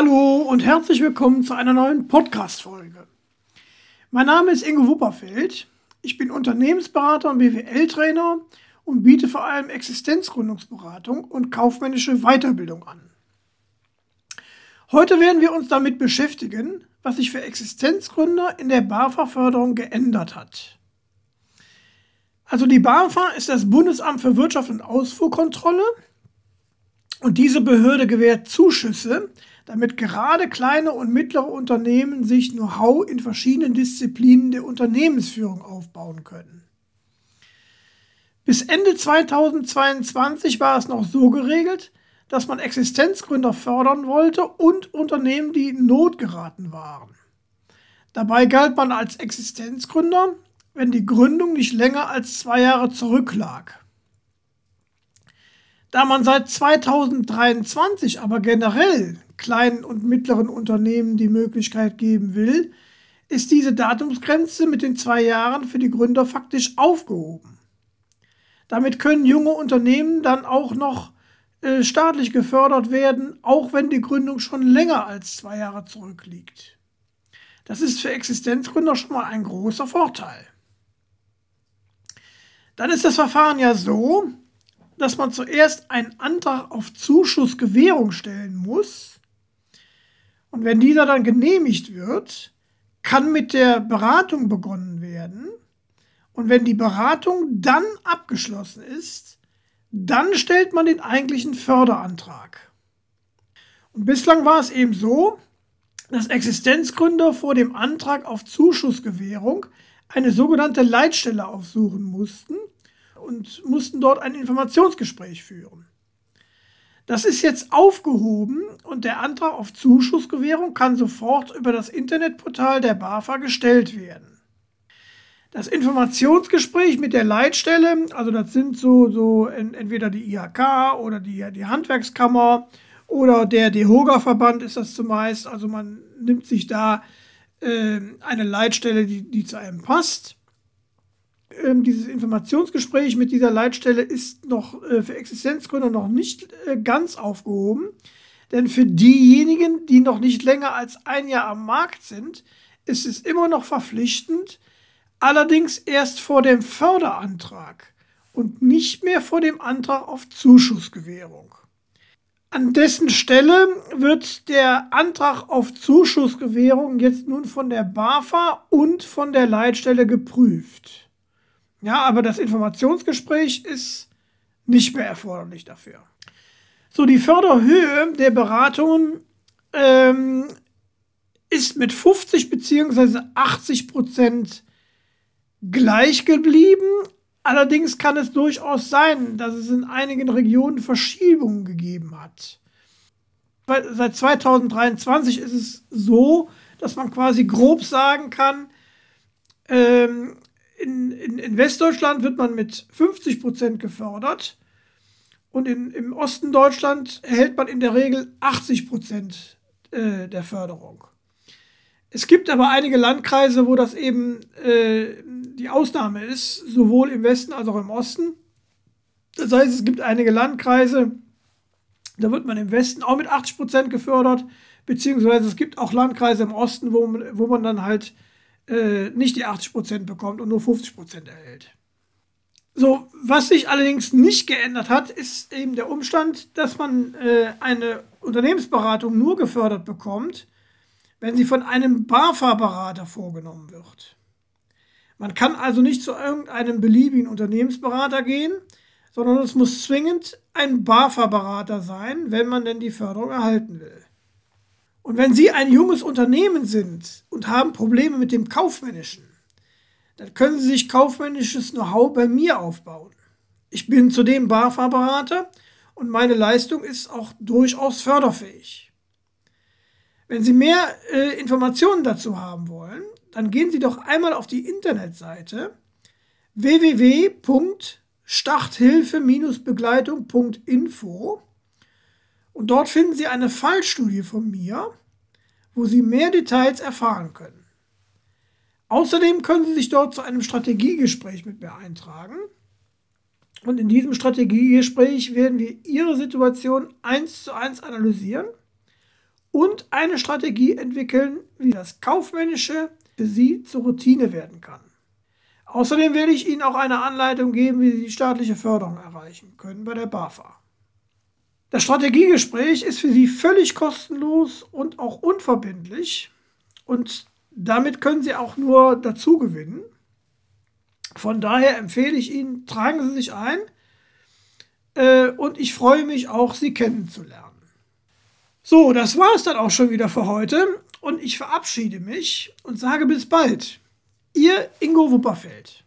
Hallo und herzlich willkommen zu einer neuen Podcast-Folge. Mein Name ist Ingo Wupperfeld. Ich bin Unternehmensberater und BWL-Trainer und biete vor allem Existenzgründungsberatung und kaufmännische Weiterbildung an. Heute werden wir uns damit beschäftigen, was sich für Existenzgründer in der BAFA-Förderung geändert hat. Also die BAFA ist das Bundesamt für Wirtschaft und Ausfuhrkontrolle und diese Behörde gewährt Zuschüsse damit gerade kleine und mittlere Unternehmen sich Know-how in verschiedenen Disziplinen der Unternehmensführung aufbauen können. Bis Ende 2022 war es noch so geregelt, dass man Existenzgründer fördern wollte und Unternehmen, die in Not geraten waren. Dabei galt man als Existenzgründer, wenn die Gründung nicht länger als zwei Jahre zurücklag. Da man seit 2023 aber generell kleinen und mittleren Unternehmen die Möglichkeit geben will, ist diese Datumsgrenze mit den zwei Jahren für die Gründer faktisch aufgehoben. Damit können junge Unternehmen dann auch noch äh, staatlich gefördert werden, auch wenn die Gründung schon länger als zwei Jahre zurückliegt. Das ist für Existenzgründer schon mal ein großer Vorteil. Dann ist das Verfahren ja so, dass man zuerst einen Antrag auf Zuschussgewährung stellen muss. Und wenn dieser dann genehmigt wird, kann mit der Beratung begonnen werden. Und wenn die Beratung dann abgeschlossen ist, dann stellt man den eigentlichen Förderantrag. Und bislang war es eben so, dass Existenzgründer vor dem Antrag auf Zuschussgewährung eine sogenannte Leitstelle aufsuchen mussten und mussten dort ein Informationsgespräch führen. Das ist jetzt aufgehoben und der Antrag auf Zuschussgewährung kann sofort über das Internetportal der BAFA gestellt werden. Das Informationsgespräch mit der Leitstelle, also das sind so, so entweder die IHK oder die, die Handwerkskammer oder der DEHOGA-Verband ist das zumeist. Also man nimmt sich da äh, eine Leitstelle, die, die zu einem passt ähm, dieses Informationsgespräch mit dieser Leitstelle ist noch äh, für Existenzgründer noch nicht äh, ganz aufgehoben. Denn für diejenigen, die noch nicht länger als ein Jahr am Markt sind, ist es immer noch verpflichtend, allerdings erst vor dem Förderantrag und nicht mehr vor dem Antrag auf Zuschussgewährung. An dessen Stelle wird der Antrag auf Zuschussgewährung jetzt nun von der BAFA und von der Leitstelle geprüft. Ja, aber das Informationsgespräch ist nicht mehr erforderlich dafür. So, die Förderhöhe der Beratungen ähm, ist mit 50 bzw. 80 Prozent gleich geblieben. Allerdings kann es durchaus sein, dass es in einigen Regionen Verschiebungen gegeben hat. Seit 2023 ist es so, dass man quasi grob sagen kann, ähm, in, in, in Westdeutschland wird man mit 50 Prozent gefördert und in, im Osten Deutschland erhält man in der Regel 80 Prozent äh, der Förderung. Es gibt aber einige Landkreise, wo das eben äh, die Ausnahme ist, sowohl im Westen als auch im Osten. Das heißt, es gibt einige Landkreise, da wird man im Westen auch mit 80 Prozent gefördert, beziehungsweise es gibt auch Landkreise im Osten, wo, wo man dann halt äh, nicht die 80% bekommt und nur 50% erhält. So, was sich allerdings nicht geändert hat, ist eben der Umstand, dass man äh, eine Unternehmensberatung nur gefördert bekommt, wenn sie von einem BAFA-Berater vorgenommen wird. Man kann also nicht zu irgendeinem beliebigen Unternehmensberater gehen, sondern es muss zwingend ein BAFA-Berater sein, wenn man denn die Förderung erhalten will. Und wenn Sie ein junges Unternehmen sind und haben Probleme mit dem Kaufmännischen, dann können Sie sich kaufmännisches Know-how bei mir aufbauen. Ich bin zudem BAFA-Berater und meine Leistung ist auch durchaus förderfähig. Wenn Sie mehr äh, Informationen dazu haben wollen, dann gehen Sie doch einmal auf die Internetseite www.starthilfe-begleitung.info und dort finden Sie eine Fallstudie von mir, wo Sie mehr Details erfahren können. Außerdem können Sie sich dort zu einem Strategiegespräch mit mir eintragen. Und in diesem Strategiegespräch werden wir Ihre Situation eins zu eins analysieren und eine Strategie entwickeln, wie das Kaufmännische für Sie zur Routine werden kann. Außerdem werde ich Ihnen auch eine Anleitung geben, wie Sie die staatliche Förderung erreichen können bei der BAFA. Das Strategiegespräch ist für Sie völlig kostenlos und auch unverbindlich und damit können Sie auch nur dazu gewinnen. Von daher empfehle ich Ihnen, tragen Sie sich ein äh, und ich freue mich auch, Sie kennenzulernen. So, das war es dann auch schon wieder für heute und ich verabschiede mich und sage bis bald. Ihr Ingo Wupperfeld.